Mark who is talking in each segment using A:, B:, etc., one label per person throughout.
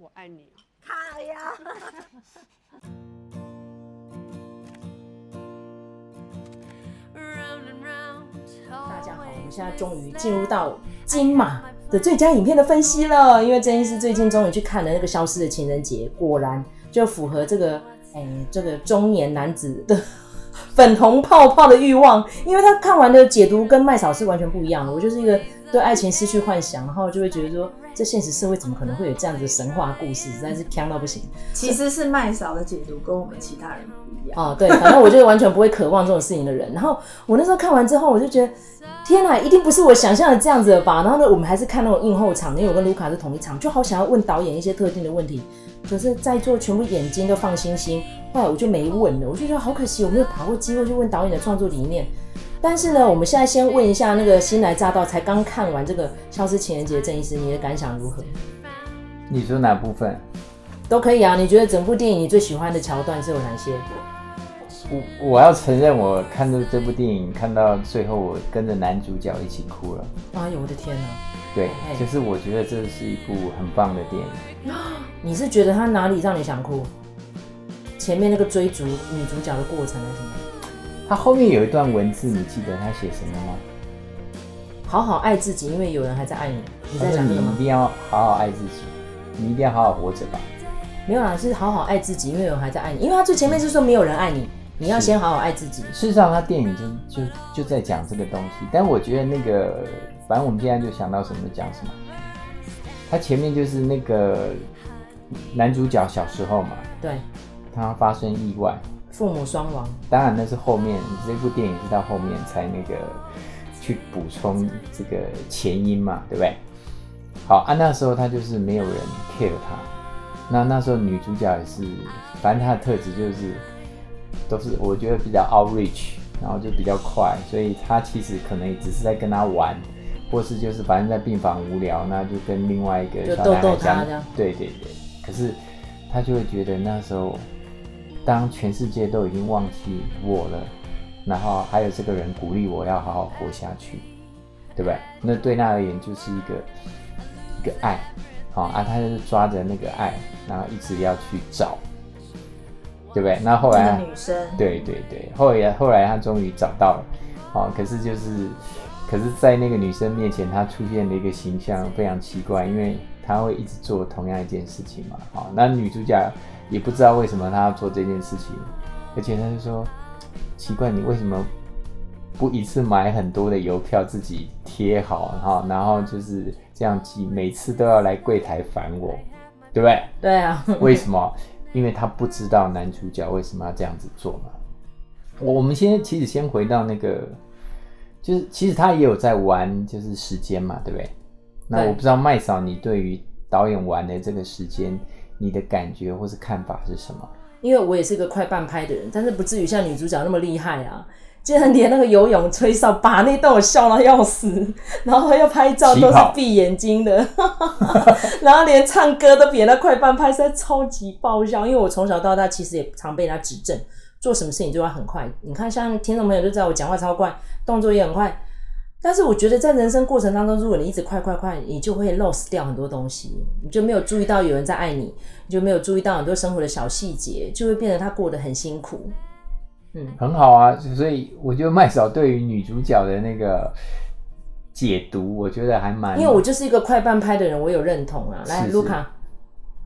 A: 我爱你啊！
B: 卡呀！
C: 大家好，我们现在终于进入到金马的最佳影片的分析了。因为郑医师最近终于去看了那个《消失的情人节》，果然就符合这个 哎、欸、这个中年男子的粉红泡泡的欲望。因为他看完的解读跟麦嫂是完全不一样的。我就是一个对爱情失去幻想，然后就会觉得说，这现实社会怎么可能会有这样子的神话故事？实在是锵到不行。
B: 其实是麦嫂的解读跟我们其他人不一样。
C: 哦，对，反正我就是完全不会渴望这种事情的人。然后我那时候看完之后，我就觉得。天哪，一定不是我想象的这样子的吧？然后呢，我们还是看那种映后场，因为我跟卢卡是同一场，就好想要问导演一些特定的问题，可是在座全部眼睛都放星星，后来我就没问了，我就觉得好可惜，我没有把握机会去问导演的创作理念。但是呢，我们现在先问一下那个新来乍到，才刚看完这个《消失情人节》的郑医师，你的感想如何？
D: 你说哪部分？
C: 都可以啊。你觉得整部电影你最喜欢的桥段是有哪些？
D: 我我要承认，我看到这部电影看到最后，我跟着男主角一起哭了。
C: 哎呦我的天哪！
D: 对，就是我觉得这是一部很棒的电影。
C: 你是觉得他哪里让你想哭？前面那个追逐女主角的过程还是什么？
D: 他后面有一段文字，你记得他写什么吗？
C: 好好爱自己，因为有人还在爱你。你在讲什么？
D: 你一定要好好爱自己，你一定要好好活着吧？
C: 没有啦，是好好爱自己，因为有人还在爱你。因为他最前面是说没有人爱你。你要先好好爱自己。
D: 事实上，他电影就就就在讲这个东西。但我觉得那个，反正我们现在就想到什么讲什么。他前面就是那个男主角小时候嘛，
C: 对，
D: 他发生意外，
C: 父母双亡。
D: 当然那是后面，这部电影是到后面才那个去补充这个前因嘛，对不对？好，啊，那时候他就是没有人 care 他。那那时候女主角也是，反正她的特质就是。都是我觉得比较 outreach，然后就比较快，所以她其实可能也只是在跟他玩，或是就是反正在病房无聊，那就跟另外一个小男孩讲，对对对。可是他就会觉得那时候，当全世界都已经忘记我了，然后还有这个人鼓励我要好好活下去，对不对？那对他而言就是一个一个爱，好啊，他就是抓着那个爱，然后一直要去找。对不对？那后来，
B: 女生，
D: 对对对，后来后来他终于找到了，哦，可是就是，可是，在那个女生面前，他出现的一个形象非常奇怪，因为他会一直做同样一件事情嘛，好，那女主角也不知道为什么他要做这件事情，而且他就说，奇怪，你为什么不一次买很多的邮票自己贴好，哈，然后就是这样寄，每次都要来柜台烦我，对不对？
C: 对啊，
D: 为什么？因为他不知道男主角为什么要这样子做嘛。我我们先其实先回到那个，就是其实他也有在玩，就是时间嘛，对不对？那我不知道麦嫂，你对于导演完的这个时间，你的感觉或是看法是什么？
C: 因为我也是个快半拍的人，但是不至于像女主角那么厉害啊。竟然连那个游泳、吹哨，把那段我笑到要死，然后要拍照都是闭眼睛的，然后连唱歌都比那快半拍，实在超级爆笑。因为我从小到大其实也常被他指正，做什么事情就要很快。你看，像听众朋友就知道我讲话超快，动作也很快。但是我觉得在人生过程当中，如果你一直快快快，你就会 lost 掉很多东西，你就没有注意到有人在爱你，你就没有注意到很多生活的小细节，就会变得他过得很辛苦。嗯，
D: 很好啊，所以我觉得麦嫂对于女主角的那个解读，我觉得还蛮……
C: 因为我就是一个快半拍的人，我有认同啊。来，卢卡，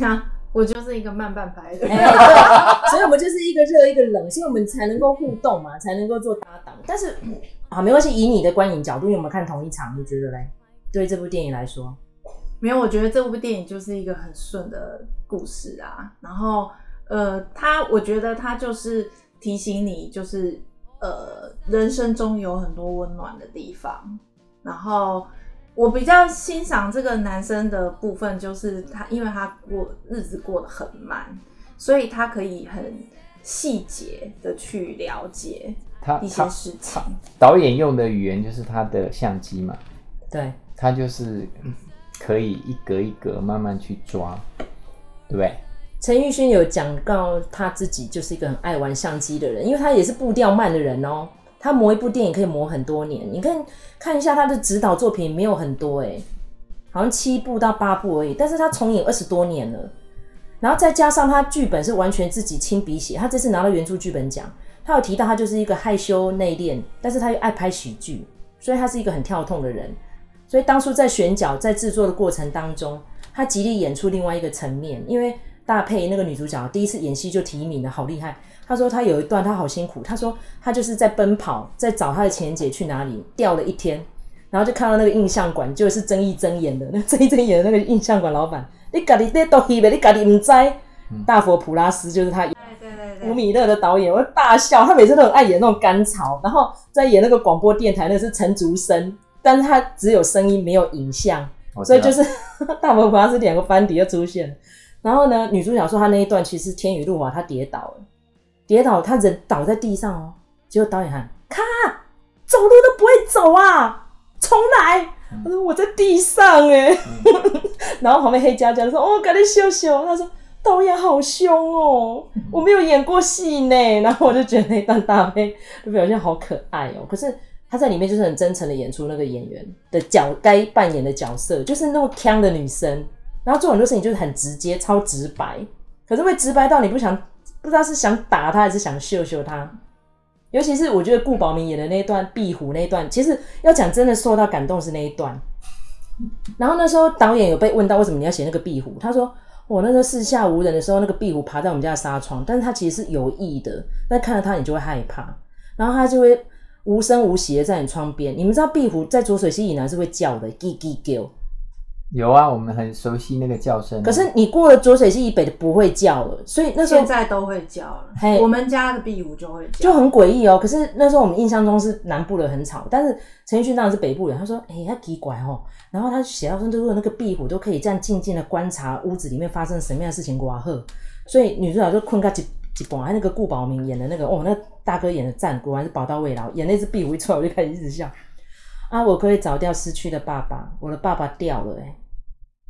B: 啊，我就是一个慢半拍的人，
C: 欸、对，所以我们就是一个热一个冷，所以我们才能够互动嘛，才能够做搭档。但是好，没关系，以你的观影角度，因为我们看同一场，你觉得嘞？对这部电影来说，
B: 没有，我觉得这部电影就是一个很顺的故事啊。然后，呃，他，我觉得他就是。提醒你，就是呃，人生中有很多温暖的地方。然后我比较欣赏这个男生的部分，就是他，因为他过日子过得很慢，所以他可以很细节的去了解他一些事情。
D: 导演用的语言就是他的相机嘛，
C: 对，
D: 他就是可以一格一格慢慢去抓，对不对？
C: 陈玉勋有讲到他自己就是一个很爱玩相机的人，因为他也是步调慢的人哦。他磨一部电影可以磨很多年。你看看一下他的指导作品，没有很多哎，好像七部到八部而已，但是他重影二十多年了，然后再加上他剧本是完全自己亲笔写，他这次拿到原著剧本奖，他有提到他就是一个害羞内敛，但是他又爱拍喜剧，所以他是一个很跳痛的人，所以当初在选角在制作的过程当中，他极力演出另外一个层面，因为大佩那个女主角第一次演戏就提名了，好厉害。他说他有一段他好辛苦，他说他就是在奔跑，在找他的前姐去哪里，掉了一天，然后就看到那个印象馆，就是曾一睁眼的，那曾一睁眼的那个印象馆老板，你家里在都戏呗，你家里唔知？大佛普拉斯就是他，吴米勒的导演，我大笑，他每次都很爱演那种甘草，然后在演那个广播电台，那是陈竹生，但是他只有声音没有影像，所以就是 大佛普拉斯两个班底就出现，然后呢，女主角说她那一段其实天雨路滑，她跌倒了。跌倒，她人倒在地上哦。结果导演喊：“咔，走路都不会走啊，重来！”他说：“我在地上哎。嗯” 然后旁边黑佳佳说：“哦，赶紧秀秀。”他说：“导演好凶哦，我没有演过戏呢。”然后我就觉得那段大飞的表现好可爱哦。可是她在里面就是很真诚的演出那个演员的角该扮演的角色，就是那么腔的女生。然后做很多事情就是很直接、超直白，可是会直白到你不想。不知道是想打她还是想秀秀她，尤其是我觉得顾宝明演的那一段壁虎那一段，其实要讲真的受到感动是那一段。然后那时候导演有被问到为什么你要写那个壁虎，他说我那时候四下无人的时候，那个壁虎爬在我们家的纱窗，但是它其实是有意的，但看到它你就会害怕，然后它就会无声无息的在你窗边。你们知道壁虎在浊水溪以南是会叫的，叽叽叫。
D: 有啊，我们很熟悉那个叫声。
C: 可是你过了浊水溪以北的不会叫了，所以那时候
B: 现在都会叫了。
C: 嘿，
B: 我们家的壁虎就会叫，
C: 就很诡异哦。可是那时候我们印象中是南部的很吵，但是陈奕迅当然是北部人，他说：“哎、欸，他奇怪哦。”然后他写到说，如果那个壁虎都可以这样静静的观察屋子里面发生什么样的事情，哇呵！所以女主角就困个几几半，还那个顾宝明演的那个哦，那个、大哥演的赞，果然是宝刀未老。演那只壁虎一出来，我就开始一直笑。啊，我可以找掉失去的爸爸，我的爸爸掉了哎。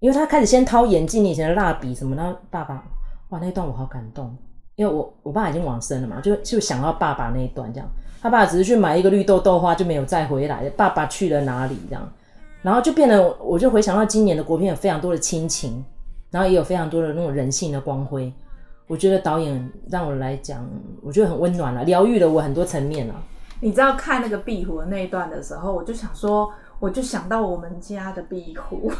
C: 因为他开始先掏眼镜，以前的蜡笔什么的，爸爸，哇，那段我好感动，因为我我爸已经往生了嘛，就就想到爸爸那一段这样，他爸只是去买一个绿豆豆花就没有再回来，爸爸去了哪里这样，然后就变得，我就回想到今年的国片有非常多的亲情，然后也有非常多的那种人性的光辉，我觉得导演让我来讲，我觉得很温暖了，疗愈了我很多层面了。
B: 你知道看那个壁虎的那一段的时候，我就想说。我就想到我们家的壁虎，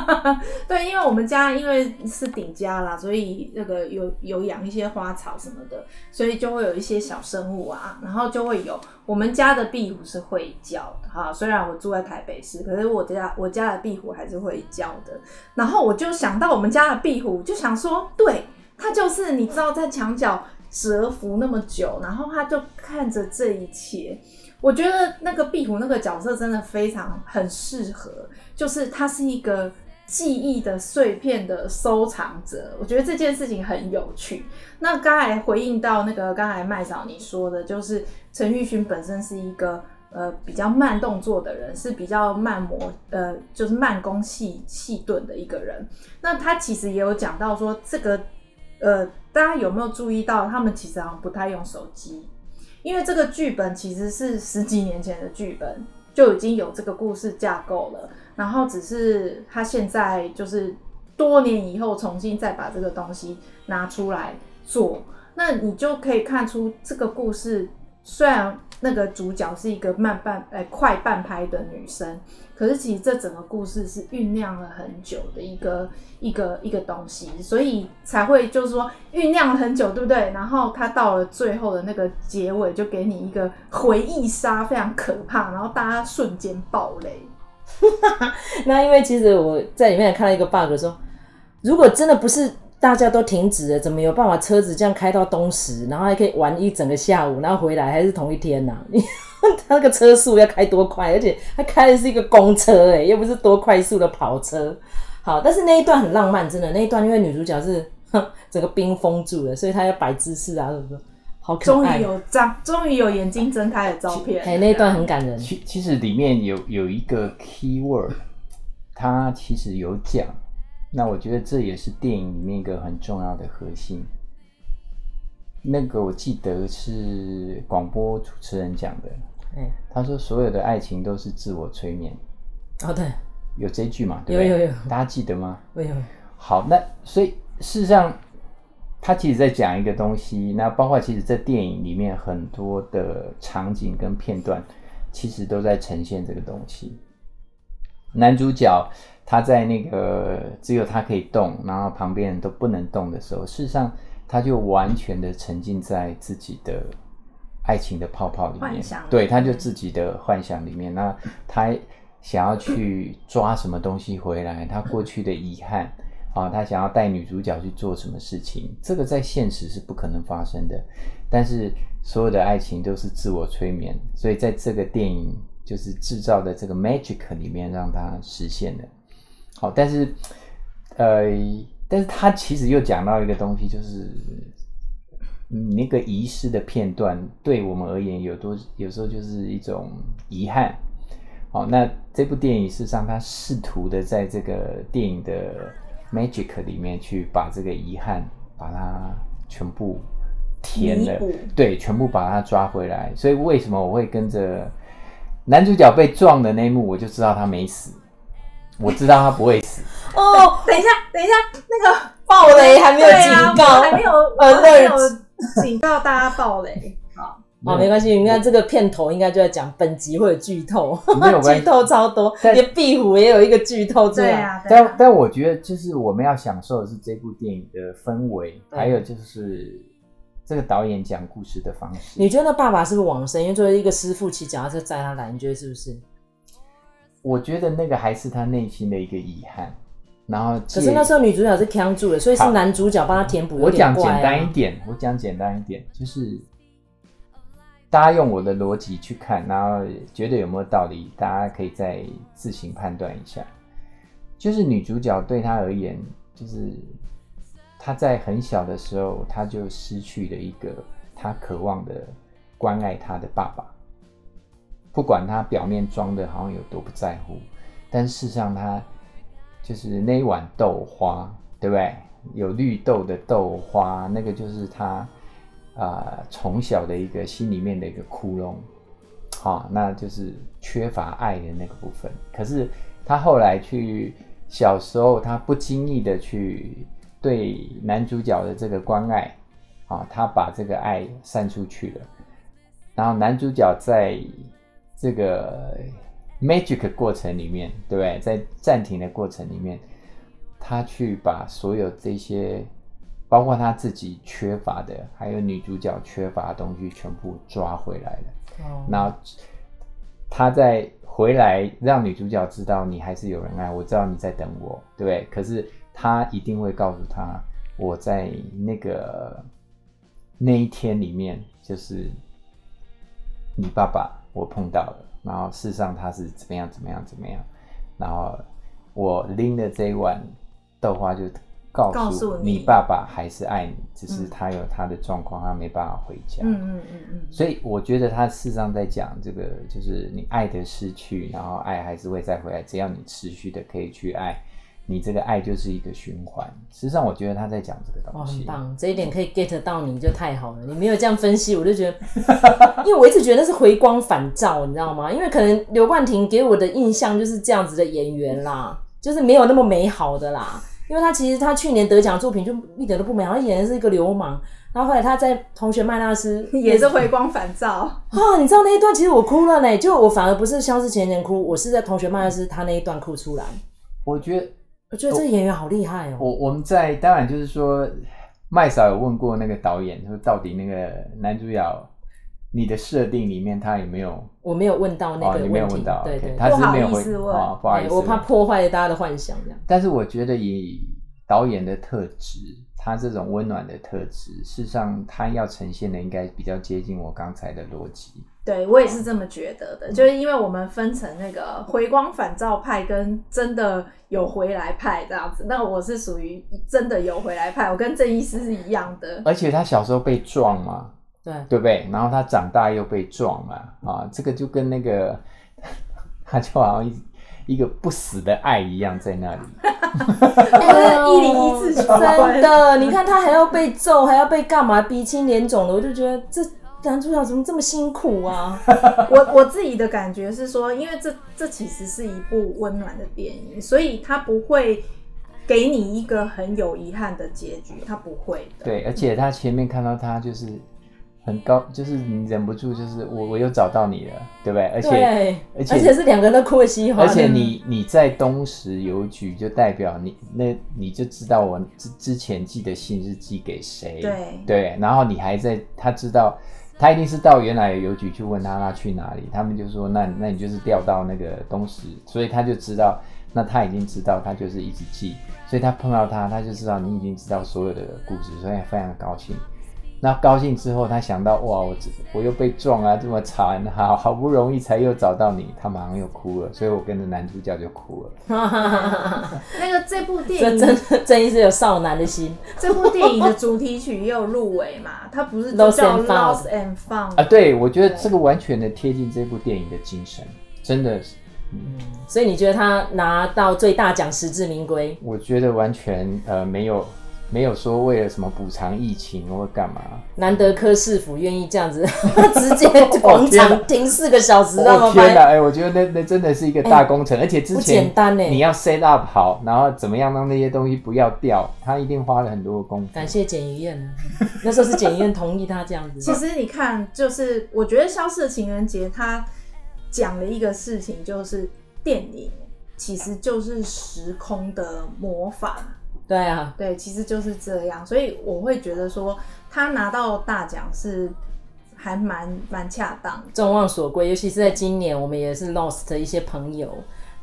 B: 对，因为我们家因为是顶家啦，所以那个有有养一些花草什么的，所以就会有一些小生物啊，然后就会有我们家的壁虎是会叫的哈。虽然我住在台北市，可是我家我家的壁虎还是会叫的。然后我就想到我们家的壁虎，就想说，对，它就是你知道在墙角蛰伏那么久，然后他就看着这一切。我觉得那个壁虎那个角色真的非常很适合，就是他是一个记忆的碎片的收藏者。我觉得这件事情很有趣。那刚才回应到那个刚才麦嫂你说的，就是陈玉勋本身是一个呃比较慢动作的人，是比较慢磨呃就是慢工细细钝的一个人。那他其实也有讲到说，这个呃大家有没有注意到，他们其实好像不太用手机。因为这个剧本其实是十几年前的剧本，就已经有这个故事架构了，然后只是他现在就是多年以后重新再把这个东西拿出来做，那你就可以看出这个故事虽然那个主角是一个慢半哎快半拍的女生。可是其实这整个故事是酝酿了很久的一个一个一个东西，所以才会就是说酝酿了很久，对不对？然后他到了最后的那个结尾，就给你一个回忆杀，非常可怕，然后大家瞬间爆雷。
C: 那因为其实我在里面看到一个 bug，说如果真的不是大家都停止了，怎么有办法车子这样开到东石，然后还可以玩一整个下午，然后回来还是同一天呢、啊？他那个车速要开多快，而且他开的是一个公车，哎，又不是多快速的跑车。好，但是那一段很浪漫，真的那一段，因为女主角是整个冰封住了，所以她要摆姿势啊，是不是？好可爱。终于有张，终于有眼睛睁开的照片。哎，那一段很感人。
D: 其其实里面有有一个 key word，它其实有讲。那我觉得这也是电影里面一个很重要的核心。那个我记得是广播主持人讲的。他说：“所有的爱情都是自我催眠。”
C: 哦，对，
D: 有这句嘛？对不对？
C: 有有有，
D: 大家记得吗？
C: 有有。
D: 好，那所以事实上，他其实在讲一个东西。那包括其实，在电影里面很多的场景跟片段，其实都在呈现这个东西。男主角他在那个只有他可以动，然后旁边人都不能动的时候，事实上他就完全的沉浸在自己的爱情的泡泡里面，对，他就自己的幻想里面。那他想要去抓什么东西回来，他过去的遗憾啊，他想要带女主角去做什么事情，这个在现实是不可能发生的。但是所有的爱情都是自我催眠，所以在这个电影。就是制造的这个 magic 里面让他实现了，好，但是，呃，但是他其实又讲到一个东西，就是你那个遗失的片段对我们而言有多有时候就是一种遗憾，好，那这部电影事实上他试图的在这个电影的 magic 里面去把这个遗憾把它全部填了，对，全部把它抓回来，所以为什么我会跟着？男主角被撞的那一幕，我就知道他没死，我知道他不会死。
B: 哦，等一下，等一下，那个
C: 爆雷还没有警告，
B: 啊、还没有，呃，没有警告大家爆雷。好，
C: 好，没关系。你看这个片头应该就在讲本集会有剧透，剧透超多，连壁虎也有一个剧透出来。
B: 对啊，
D: 啊，但但我觉得就是我们要享受的是这部电影的氛围，还有就是。这个导演讲故事的方式，
C: 你觉得那爸爸是不是往生？因为作为一个师父，骑脚踏车载他来，你觉得是不是？
D: 我觉得那个还是他内心的一个遗憾。然后，
C: 可是那时候女主角是扛住的，所以是男主角帮他填补、啊。
D: 我讲简单一点，我讲简单一点，就是大家用我的逻辑去看，然后觉得有没有道理，大家可以再自行判断一下。就是女主角对他而言，就是。他在很小的时候，他就失去了一个他渴望的关爱他的爸爸。不管他表面装的好像有多不在乎，但事实上他就是那一碗豆花，对不对？有绿豆的豆花，那个就是他啊呃、从小的一个心里面的一个窟窿，好，那就是缺乏爱的那个部分。可是他后来去小时候，他不经意的去。对男主角的这个关爱，啊，他把这个爱散出去了。然后男主角在这个 magic 过程里面，对不对？在暂停的过程里面，他去把所有这些，包括他自己缺乏的，还有女主角缺乏的东西，全部抓回来了。哦。然后他在回来，让女主角知道你还是有人爱，我知道你在等我，对不对？可是。他一定会告诉他，我在那个那一天里面，就是你爸爸我碰到了，然后事实上他是怎么样怎么样怎么样，然后我拎的这一碗豆花就告诉你，你爸爸还是爱你，只是他有他的状况，他没办法回家。嗯嗯嗯嗯。所以我觉得他事实上在讲这个，就是你爱的失去，然后爱还是会再回来，只要你持续的可以去爱。你这个爱就是一个循环。实际上，我觉得他在讲这个东西。哦，很棒，这一点可以 get 到你就太好了。你没有这样分析，我就觉得，因为我一直觉得那是回光返照，你知道吗？因为可能刘冠廷给我的印象就是这样子的演员啦，就是没有那么美好的啦。因为他其实他去年得奖作品就一点都不美好，他演的是一个流氓。然后后来他在《同学麦娜丝》
B: 也是回光返照
C: 啊！你知道那一段其实我哭了呢，就我反而不是消失前年哭，我是在《同学麦娜丝》他那一段哭出来。我觉得。我觉得这个演员好厉害哦！我我们在当然就是说，麦嫂有问过那个导演，说到底那个男主角你的设定里面他有没有？我没有问到那个问题，哦、你没有问到，对对，他是没有回啊、哦，不好意思，我怕破坏了大家的幻想这样。但是我觉得以导演的特质，他这种温暖的特质，事实上他要呈现的应该比较接近我刚才的逻辑。对，我也是这么觉得的，就是因为我们分成那个回光返照派跟真的有回来派这样子，那我是属于真的有回来派，我跟郑医师是一样的。而且他小时候被撞嘛，对，对不对？然后他长大又被撞嘛，啊，这个就跟那个他就好像一一个不死的爱一样在那里，一零一次真的，你看他还要被揍，还要被干嘛，鼻青脸肿的，我就觉得这。男主角怎么这么辛苦啊？
B: 我我自己的感觉是说，因为这这其实是一部温暖的电影，所以他不会给你一个很有遗憾的结局，他不会的。
D: 对，而且他前面看到他就是。很高，就是你忍不住，就是我我又找到你了，对不对？而且而且
C: 而且是两个人都哭得稀。
D: 而且你你在东石邮局，就代表你那你就知道我之之前寄的信是寄给谁，
B: 对
D: 对。然后你还在，他知道他一定是到原来的邮局去问他他去哪里，他们就说那那你就是调到那个东石，所以他就知道，那他已经知道他就是一只鸡，所以他碰到他，他就知道你已经知道所有的故事，所以非常高兴。那高兴之后，他想到哇，我我又被撞啊，这么惨，好好不容易才又找到你，他马上又哭了，所以我跟着男主角就哭了。
B: 那个这部电影，
C: 这真的真是有少男的心。
B: 这部电影的主题曲也有入围嘛？它不是叫 Lost and Found
D: 啊？对，我觉得这个完全的贴近这部电影的精神，真的是。
C: 嗯，所以你觉得他拿到最大奖实至名归？
D: 我觉得完全呃没有。没有说为了什么补偿疫情或干嘛，
C: 难得柯市府愿意这样子，直接广场停四个小时，那么、
D: 哦、天哪！哎，我觉得那那真的是一个大工程，欸、而且之前
C: 不简单呢。
D: 你要 set up 好，然后怎么样让那些东西不要掉，他一定花了很多的功夫。
C: 感谢检仪院，那时候是检仪院同意他这样子。
B: 其实你看，就是我觉得《消失的情人节》他讲了一个事情，就是电影其实就是时空的魔法。
C: 对啊，
B: 对，其实就是这样，所以我会觉得说他拿到大奖是还蛮蛮恰当，
C: 众望所归。尤其是在今年，我们也是 lost 的一些朋友，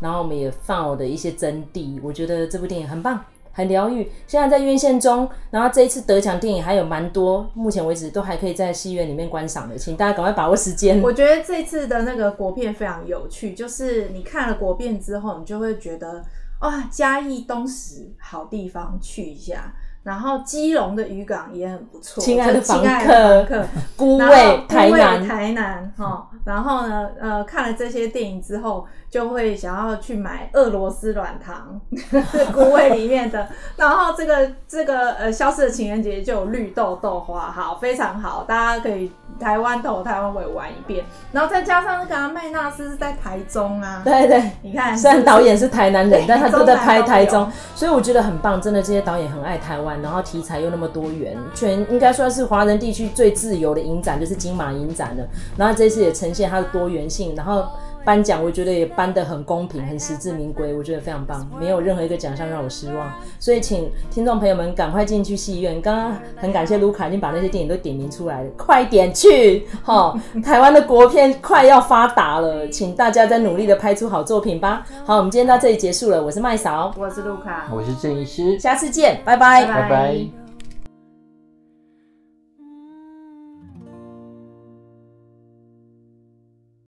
C: 然后我们也 found 的一些真谛。我觉得这部电影很棒，很疗愈。现在在院线中，然后这一次得奖电影还有蛮多，目前为止都还可以在戏院里面观赏的，请大家赶快把握时间。
B: 我觉得这次的那个国片非常有趣，就是你看了国片之后，你就会觉得。哇，嘉义东石好地方去一下，然后基隆的渔港也很不错。
C: 亲爱的房
B: 客，
C: 孤味台南，
B: 台南哈。然后呢，呃，看了这些电影之后，就会想要去买俄罗斯软糖，孤味里面的。然后这个这个呃，消失的情人节就有绿豆豆花，好，非常好，大家可以。台湾头台湾尾玩一遍，然后再加上那个麦纳斯是在台中啊，
C: 对对，
B: 你看，
C: 虽然导演是台南人，但他都在拍台中，所以我觉得很棒，真的这些导演很爱台湾，然后题材又那么多元，全应该算是华人地区最自由的影展，就是金马影展了，然后这次也呈现它的多元性，然后。颁奖我觉得也颁得很公平，很实至名归，我觉得非常棒，没有任何一个奖项让我失望。所以请听众朋友们赶快进去戏院。刚刚很感谢卢卡已经把那些电影都点名出来了，快点去！齁，台湾的国片快要发达了，请大家再努力的拍出好作品吧。好，我们今天到这里结束了，我是麦嫂，
B: 我是卢卡，
D: 我是郑医师，
C: 下次见，拜拜，
D: 拜拜。